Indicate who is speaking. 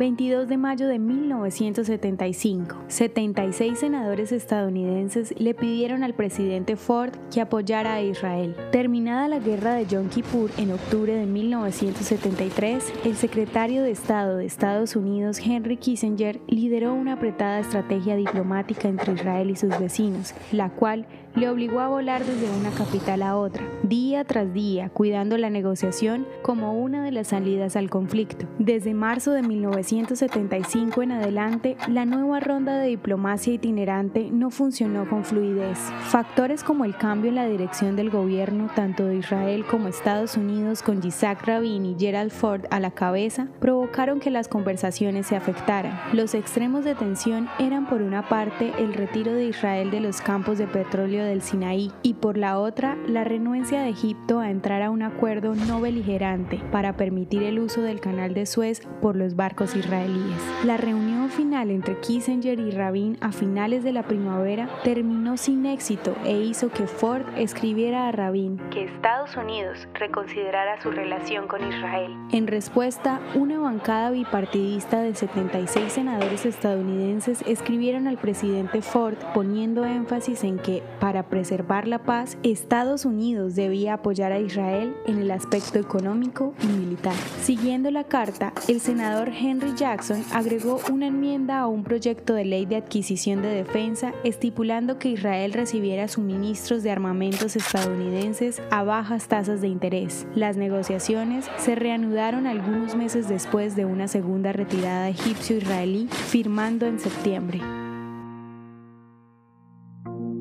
Speaker 1: 22 de mayo de 1975. 76 senadores estadounidenses le pidieron al presidente Ford que apoyara a Israel. Terminada la guerra de Yom Kippur en octubre de 1973, el secretario de Estado de Estados Unidos, Henry Kissinger, lideró una apretada estrategia diplomática entre Israel y sus vecinos, la cual le obligó a volar desde una capital a otra, día tras día, cuidando la negociación como una de las salidas al conflicto. Desde marzo de 1975 en adelante, la nueva ronda de diplomacia itinerante no funcionó con fluidez. Factores como el cambio en la dirección del gobierno, tanto de Israel como Estados Unidos, con Isaac Rabin y Gerald Ford a la cabeza, provocaron que las conversaciones se afectaran. Los extremos de tensión eran por una parte el retiro de Israel de los campos de petróleo del Sinaí y por la otra la renuencia de Egipto a entrar a un acuerdo no beligerante para permitir el uso del canal de Suez por los barcos israelíes. La reunión final entre Kissinger y Rabin a finales de la primavera terminó sin éxito e hizo que Ford escribiera a Rabin que Estados Unidos reconsiderara su relación con Israel. En respuesta, una bancada bipartidista de 76 senadores estadounidenses escribieron al presidente Ford poniendo énfasis en que, para preservar la paz, Estados Unidos debía apoyar a Israel en el aspecto económico y militar. Siguiendo la carta, el senador Henry Jackson agregó una enmienda a un proyecto de ley de adquisición de defensa estipulando que Israel recibiera suministros de armamentos estadounidenses a bajas tasas de interés. Las negociaciones se reanudaron algunos meses después de una segunda retirada egipcio-israelí firmando en septiembre.